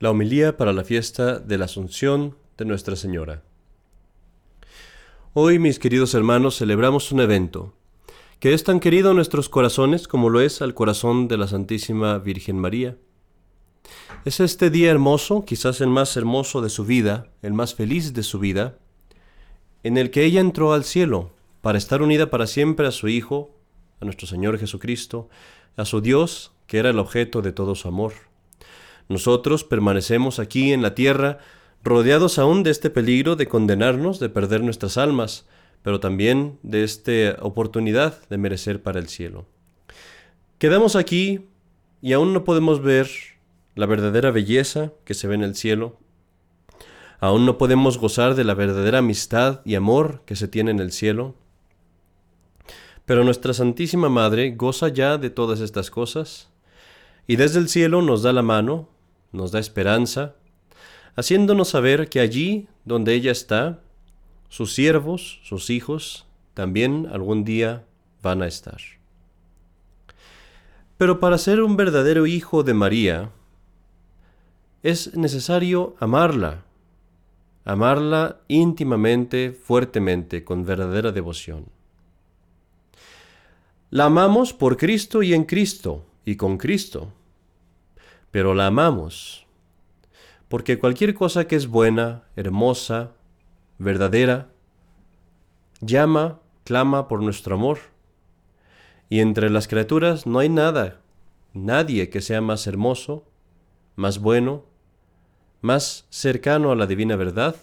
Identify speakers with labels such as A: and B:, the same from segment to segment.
A: La homilía para la fiesta de la Asunción de Nuestra Señora. Hoy, mis queridos hermanos, celebramos un evento que es tan querido a nuestros corazones como lo es al corazón de la Santísima Virgen María. Es este día hermoso, quizás el más hermoso de su vida, el más feliz de su vida, en el que ella entró al cielo para estar unida para siempre a su Hijo, a nuestro Señor Jesucristo, a su Dios, que era el objeto de todo su amor. Nosotros permanecemos aquí en la tierra, rodeados aún de este peligro de condenarnos, de perder nuestras almas, pero también de esta oportunidad de merecer para el cielo. Quedamos aquí y aún no podemos ver la verdadera belleza que se ve en el cielo. Aún no podemos gozar de la verdadera amistad y amor que se tiene en el cielo. Pero nuestra Santísima Madre goza ya de todas estas cosas y desde el cielo nos da la mano nos da esperanza, haciéndonos saber que allí donde ella está, sus siervos, sus hijos, también algún día van a estar. Pero para ser un verdadero hijo de María, es necesario amarla, amarla íntimamente, fuertemente, con verdadera devoción. La amamos por Cristo y en Cristo y con Cristo pero la amamos. Porque cualquier cosa que es buena, hermosa, verdadera, llama, clama por nuestro amor. Y entre las criaturas no hay nada, nadie que sea más hermoso, más bueno, más cercano a la divina verdad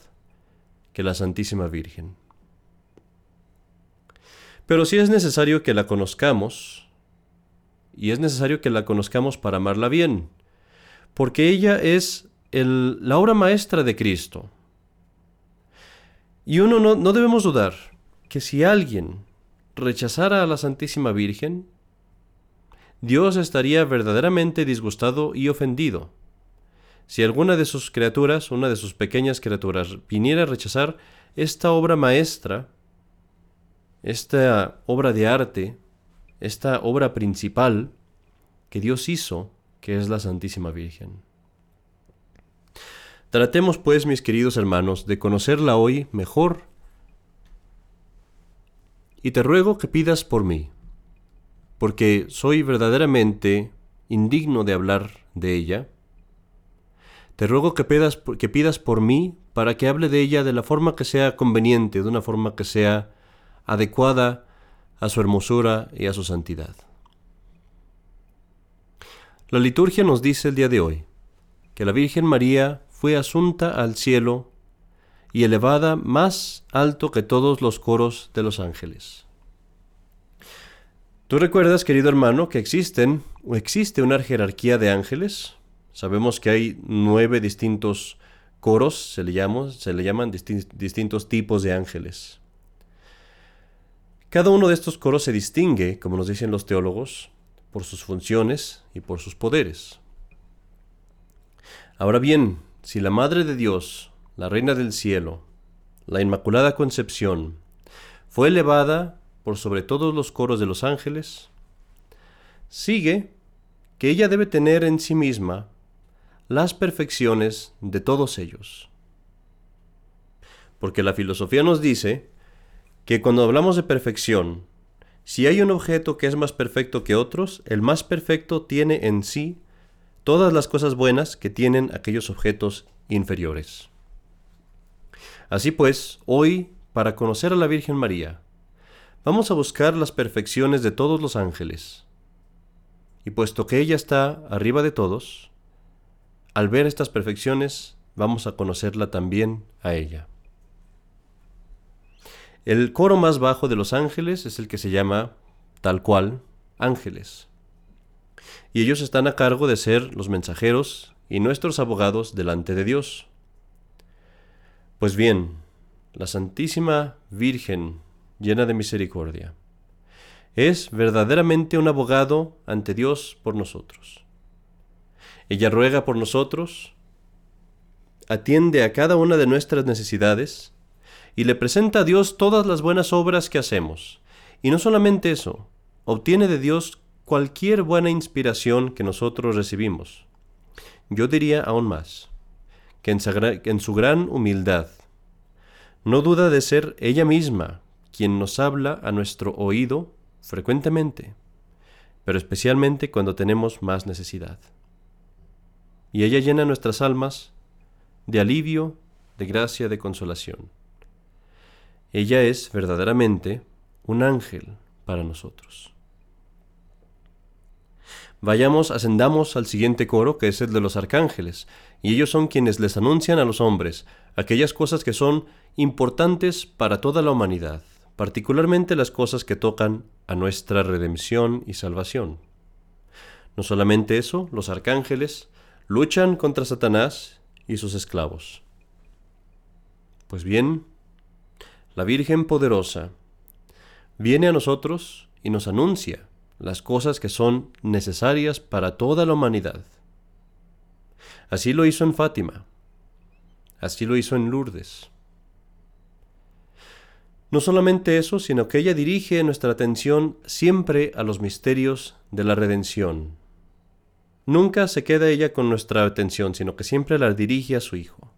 A: que la Santísima Virgen. Pero si es necesario que la conozcamos, y es necesario que la conozcamos para amarla bien, porque ella es la obra maestra de Cristo. Y uno no, no debemos dudar que si alguien rechazara a la Santísima Virgen, Dios estaría verdaderamente disgustado y ofendido. Si alguna de sus criaturas, una de sus pequeñas criaturas, viniera a rechazar esta obra maestra, esta obra de arte, esta obra principal que Dios hizo, que es la Santísima Virgen. Tratemos pues, mis queridos hermanos, de conocerla hoy mejor y te ruego que pidas por mí, porque soy verdaderamente indigno de hablar de ella. Te ruego que pidas, que pidas por mí para que hable de ella de la forma que sea conveniente, de una forma que sea adecuada a su hermosura y a su santidad. La liturgia nos dice el día de hoy que la Virgen María fue asunta al cielo y elevada más alto que todos los coros de los ángeles. ¿Tú recuerdas, querido hermano, que existen o existe una jerarquía de ángeles? Sabemos que hay nueve distintos coros, se le, llaman, distintos tipos de ángeles. Cada uno de estos coros se distingue, como nos dicen los teólogos, por sus funciones y por sus poderes. Ahora bien, si la Madre de Dios, la Reina del Cielo, la Inmaculada Concepción, fue elevada por sobre todos los coros de los ángeles, sigue que ella debe tener en sí misma las perfecciones de todos ellos. Porque la filosofía nos dice que cuando hablamos de perfección, si hay un objeto que es más perfecto que otros, el más perfecto tiene en sí todas las cosas buenas que tienen aquellos objetos inferiores. Así pues, hoy, para conocer a la Virgen María, vamos a buscar las perfecciones de todos los ángeles. Y puesto que ella está arriba de todos, al ver estas perfecciones, vamos a conocerla también a ella. El coro más bajo de los ángeles es el que se llama, tal cual, ángeles. Y ellos están a cargo de ser los mensajeros y nuestros abogados delante de Dios. Pues bien, la Santísima Virgen, llena de misericordia, es verdaderamente un abogado ante Dios por nosotros. Ella ruega por nosotros, atiende a cada una de nuestras necesidades, y le presenta a Dios todas las buenas obras que hacemos. Y no solamente eso, obtiene de Dios cualquier buena inspiración que nosotros recibimos, Yo diría aún más, que en su gran humildad, no duda de ser ella misma quien nos habla a nuestro oído frecuentemente, pero especialmente cuando tenemos más necesidad. Y ella llena nuestras almas de alivio, de gracia, de consolación. Ella es verdaderamente un ángel para nosotros. Vayamos, ascendamos al siguiente coro, que es el de los arcángeles, y ellos son quienes les anuncian a los hombres aquellas cosas que son importantes para toda la humanidad, particularmente las cosas que tocan a nuestra redención y salvación. No solamente eso, los arcángeles luchan contra Satanás y sus esclavos. Pues bien, la Virgen poderosa viene a nosotros y nos anuncia las cosas que son necesarias para toda la humanidad. Así lo hizo en Fátima, así lo hizo en Lourdes. No solamente eso, sino que ella dirige nuestra atención siempre a los misterios de la redención. Nunca se queda ella con nuestra atención, sino que siempre la dirige a su Hijo.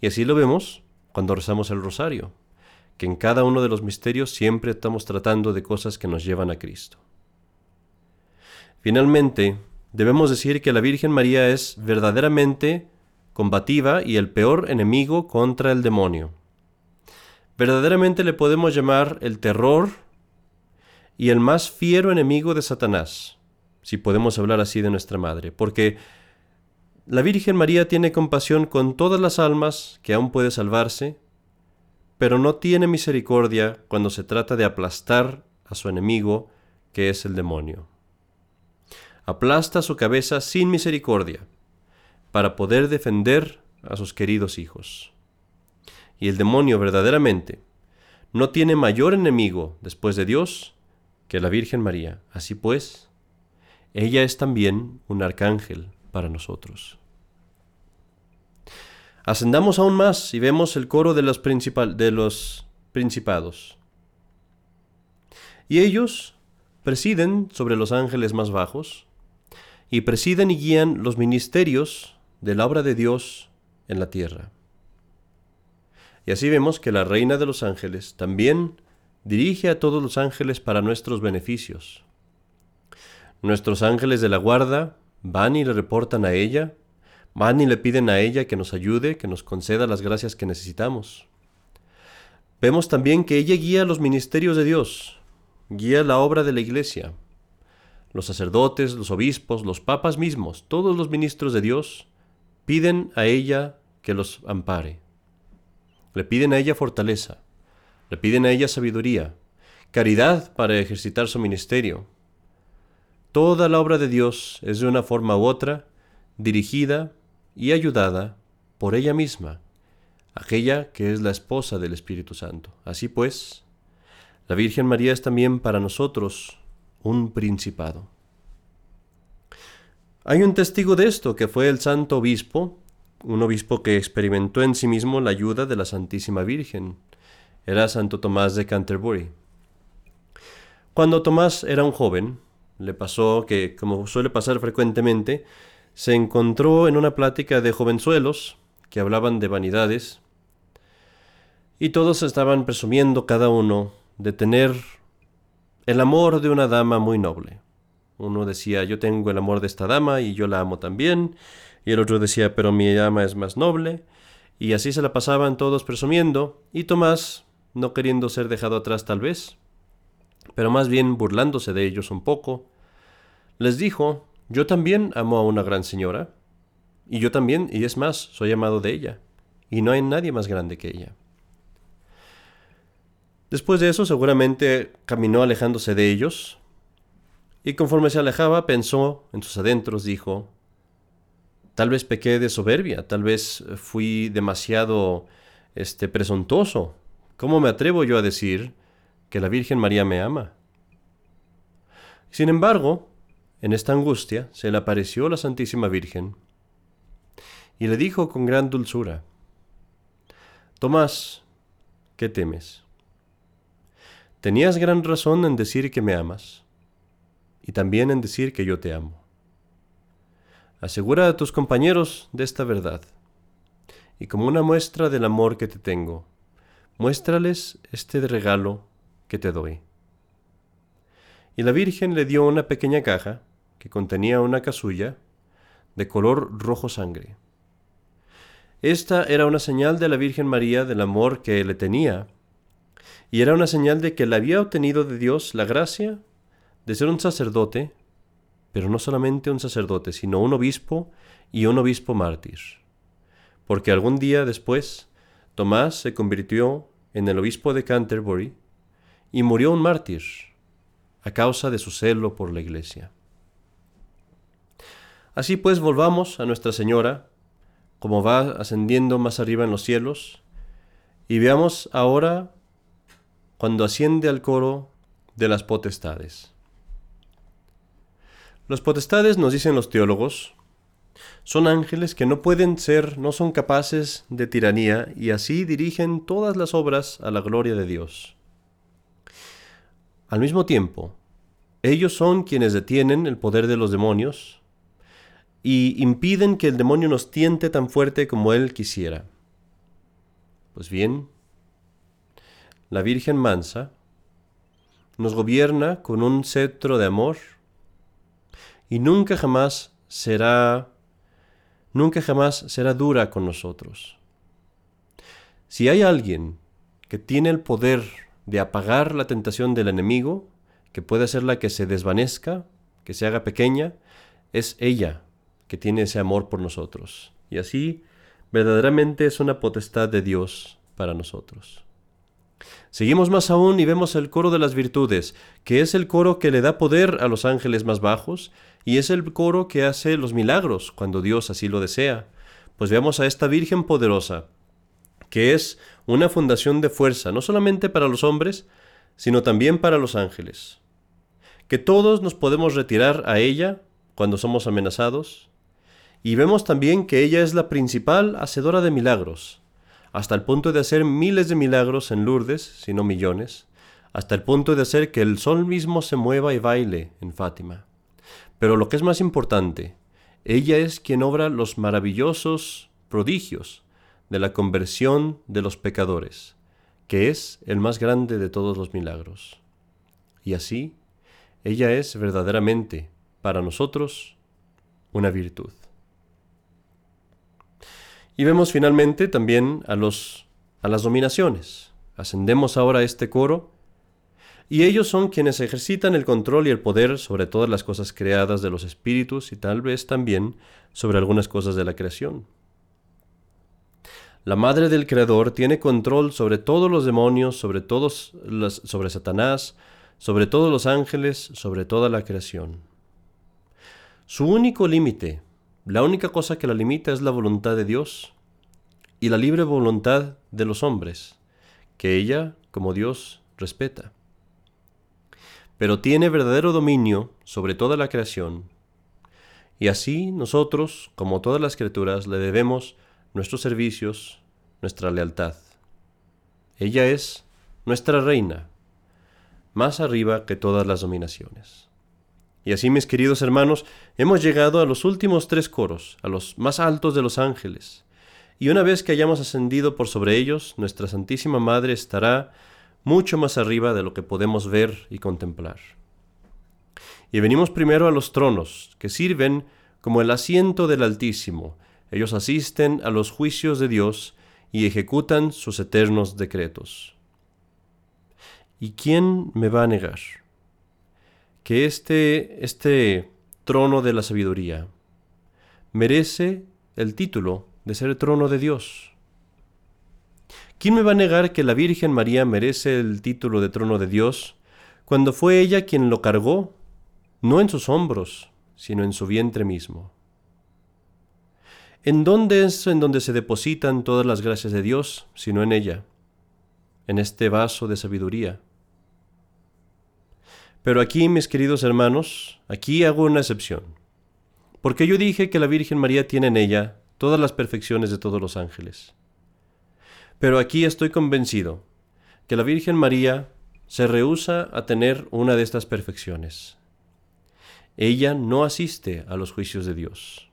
A: Y así lo vemos cuando rezamos el rosario que en cada uno de los misterios siempre estamos tratando de cosas que nos llevan a Cristo. Finalmente, debemos decir que la Virgen María es verdaderamente combativa y el peor enemigo contra el demonio. Verdaderamente le podemos llamar el terror y el más fiero enemigo de Satanás, si podemos hablar así de nuestra Madre, porque la Virgen María tiene compasión con todas las almas que aún puede salvarse, pero no tiene misericordia cuando se trata de aplastar a su enemigo, que es el demonio. Aplasta su cabeza sin misericordia, para poder defender a sus queridos hijos. Y el demonio verdaderamente no tiene mayor enemigo después de Dios que la Virgen María. Así pues, ella es también un arcángel para nosotros. Ascendamos aún más y vemos el coro de los, de los principados. Y ellos presiden sobre los ángeles más bajos, y presiden y guían los ministerios de la obra de Dios en la tierra. Y así vemos que la reina de los ángeles también dirige a todos los ángeles para nuestros beneficios. Nuestros ángeles de la guarda van y le reportan a ella Van y le piden a ella que nos ayude, que nos conceda las gracias que necesitamos. Vemos también que ella guía los ministerios de Dios, guía la obra de la iglesia. Los sacerdotes, los obispos, los papas mismos, todos los ministros de Dios piden a ella que los ampare. Le piden a ella fortaleza, le piden a ella sabiduría, caridad para ejercitar su ministerio. Toda la obra de Dios es de una forma u otra dirigida y ayudada por ella misma, aquella que es la esposa del Espíritu Santo. Así pues, la Virgen María es también para nosotros un principado. Hay un testigo de esto que fue el santo obispo, un obispo que experimentó en sí mismo la ayuda de la Santísima Virgen. Era Santo Tomás de Canterbury. Cuando Tomás era un joven, le pasó que, como suele pasar frecuentemente, se encontró en una plática de jovenzuelos que hablaban de vanidades y todos estaban presumiendo cada uno de tener el amor de una dama muy noble. Uno decía, yo tengo el amor de esta dama y yo la amo también, y el otro decía, pero mi dama es más noble, y así se la pasaban todos presumiendo, y Tomás, no queriendo ser dejado atrás tal vez, pero más bien burlándose de ellos un poco, les dijo yo también amo a una gran señora, y yo también, y es más, soy amado de ella, y no hay nadie más grande que ella. Después de eso seguramente caminó alejándose de ellos, y conforme se alejaba pensó en sus adentros, dijo, tal vez pequé de soberbia, tal vez fui demasiado este presuntuoso. ¿Cómo me atrevo yo a decir que la Virgen María me ama? Sin embargo, en esta angustia se le apareció la Santísima Virgen y le dijo con gran dulzura, Tomás, ¿qué temes? Tenías gran razón en decir que me amas y también en decir que yo te amo. Asegura a tus compañeros de esta verdad. Y como una muestra del amor que te tengo, muéstrales este regalo que te doy. Y la Virgen le dio una pequeña caja que contenía una casulla de color rojo sangre. Esta era una señal de la Virgen María del amor que le tenía, y era una señal de que le había obtenido de Dios la gracia de ser un sacerdote, pero no solamente un sacerdote, sino un obispo y un obispo mártir. Porque algún día después, Tomás se convirtió en el obispo de Canterbury y murió un mártir a causa de su celo por la iglesia. Así pues, volvamos a Nuestra Señora, como va ascendiendo más arriba en los cielos, y veamos ahora cuando asciende al coro de las potestades. Los potestades, nos dicen los teólogos, son ángeles que no pueden ser, no son capaces de tiranía y así dirigen todas las obras a la gloria de Dios. Al mismo tiempo, ellos son quienes detienen el poder de los demonios y impiden que el demonio nos tiente tan fuerte como él quisiera. Pues bien, la Virgen Mansa nos gobierna con un cetro de amor y nunca jamás será nunca jamás será dura con nosotros. Si hay alguien que tiene el poder de apagar la tentación del enemigo, que puede hacerla que se desvanezca, que se haga pequeña, es ella que tiene ese amor por nosotros. Y así verdaderamente es una potestad de Dios para nosotros. Seguimos más aún y vemos el coro de las virtudes, que es el coro que le da poder a los ángeles más bajos, y es el coro que hace los milagros cuando Dios así lo desea. Pues veamos a esta Virgen poderosa, que es una fundación de fuerza, no solamente para los hombres, sino también para los ángeles. Que todos nos podemos retirar a ella cuando somos amenazados, y vemos también que ella es la principal hacedora de milagros, hasta el punto de hacer miles de milagros en Lourdes, si no millones, hasta el punto de hacer que el sol mismo se mueva y baile en Fátima. Pero lo que es más importante, ella es quien obra los maravillosos prodigios de la conversión de los pecadores, que es el más grande de todos los milagros. Y así, ella es verdaderamente, para nosotros, una virtud. Y vemos finalmente también a, los, a las dominaciones. Ascendemos ahora a este coro y ellos son quienes ejercitan el control y el poder sobre todas las cosas creadas de los espíritus y tal vez también sobre algunas cosas de la creación. La madre del Creador tiene control sobre todos los demonios, sobre todos sobre Satanás, sobre todos los ángeles, sobre toda la creación. Su único límite la única cosa que la limita es la voluntad de Dios y la libre voluntad de los hombres, que ella, como Dios, respeta. Pero tiene verdadero dominio sobre toda la creación, y así nosotros, como todas las criaturas, le debemos nuestros servicios, nuestra lealtad. Ella es nuestra reina, más arriba que todas las dominaciones. Y así, mis queridos hermanos, hemos llegado a los últimos tres coros, a los más altos de los ángeles. Y una vez que hayamos ascendido por sobre ellos, nuestra Santísima Madre estará mucho más arriba de lo que podemos ver y contemplar. Y venimos primero a los tronos, que sirven como el asiento del Altísimo. Ellos asisten a los juicios de Dios y ejecutan sus eternos decretos. ¿Y quién me va a negar? que este, este trono de la sabiduría merece el título de ser trono de Dios. ¿Quién me va a negar que la Virgen María merece el título de trono de Dios cuando fue ella quien lo cargó, no en sus hombros, sino en su vientre mismo? ¿En dónde es en donde se depositan todas las gracias de Dios, sino en ella, en este vaso de sabiduría? Pero aquí, mis queridos hermanos, aquí hago una excepción. Porque yo dije que la Virgen María tiene en ella todas las perfecciones de todos los ángeles. Pero aquí estoy convencido que la Virgen María se rehúsa a tener una de estas perfecciones. Ella no asiste a los juicios de Dios.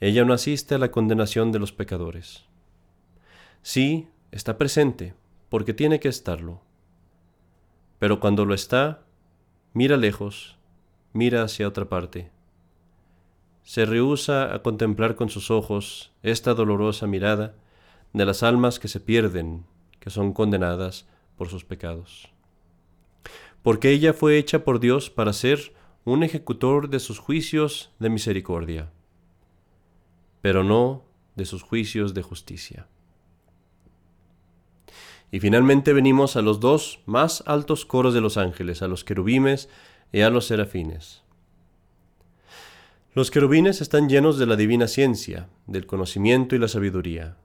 A: Ella no asiste a la condenación de los pecadores. Sí, está presente, porque tiene que estarlo. Pero cuando lo está, mira lejos, mira hacia otra parte. Se rehúsa a contemplar con sus ojos esta dolorosa mirada de las almas que se pierden, que son condenadas por sus pecados. Porque ella fue hecha por Dios para ser un ejecutor de sus juicios de misericordia, pero no de sus juicios de justicia. Y finalmente venimos a los dos más altos coros de los ángeles, a los querubimes y a los serafines. Los querubines están llenos de la divina ciencia, del conocimiento y la sabiduría.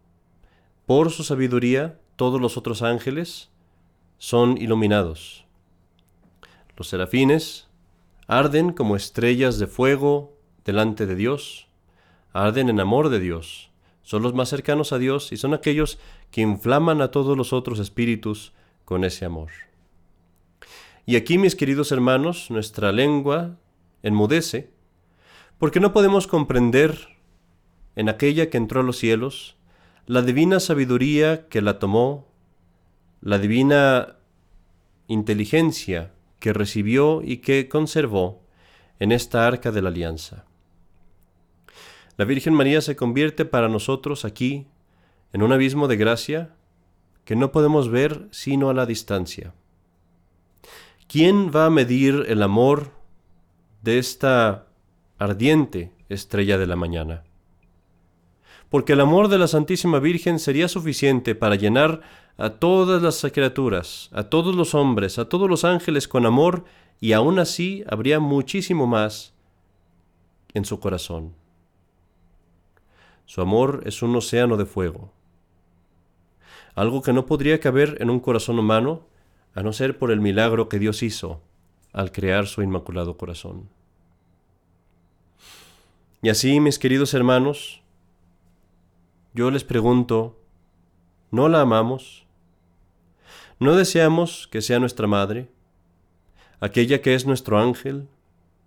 A: Por su sabiduría, todos los otros ángeles son iluminados. Los serafines arden como estrellas de fuego delante de Dios, arden en amor de Dios, son los más cercanos a Dios y son aquellos que inflaman a todos los otros espíritus con ese amor. Y aquí, mis queridos hermanos, nuestra lengua enmudece, porque no podemos comprender en aquella que entró a los cielos la divina sabiduría que la tomó la divina inteligencia que recibió y que conservó en esta arca de la alianza. La Virgen María se convierte para nosotros aquí en un abismo de gracia que no podemos ver sino a la distancia. ¿Quién va a medir el amor de esta ardiente estrella de la mañana? Porque el amor de la Santísima Virgen sería suficiente para llenar a todas las criaturas, a todos los hombres, a todos los ángeles con amor, y aún así habría muchísimo más en su corazón. Su amor es un océano de fuego, algo que no podría caber en un corazón humano a no ser por el milagro que Dios hizo al crear su inmaculado corazón. Y así, mis queridos hermanos, yo les pregunto, ¿no la amamos? ¿No deseamos que sea nuestra madre, aquella que es nuestro ángel,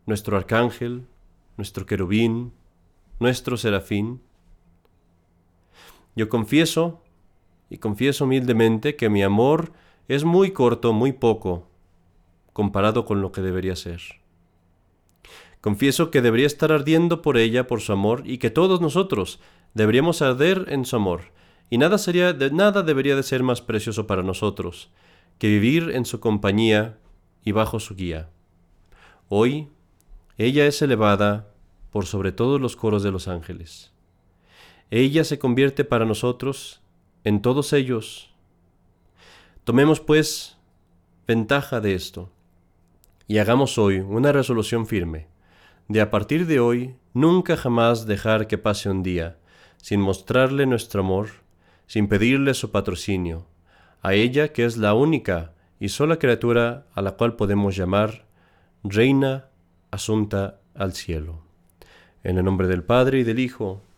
A: nuestro arcángel, nuestro querubín, nuestro serafín? Yo confieso, y confieso humildemente, que mi amor es muy corto, muy poco, comparado con lo que debería ser. Confieso que debería estar ardiendo por ella, por su amor, y que todos nosotros deberíamos arder en su amor, y nada, sería, nada debería de ser más precioso para nosotros que vivir en su compañía y bajo su guía. Hoy, ella es elevada por sobre todos los coros de los ángeles. Ella se convierte para nosotros en todos ellos. Tomemos, pues, ventaja de esto y hagamos hoy una resolución firme de a partir de hoy nunca jamás dejar que pase un día sin mostrarle nuestro amor sin pedirle su patrocinio, a ella que es la única y sola criatura a la cual podemos llamar Reina asunta al cielo. En el nombre del Padre y del Hijo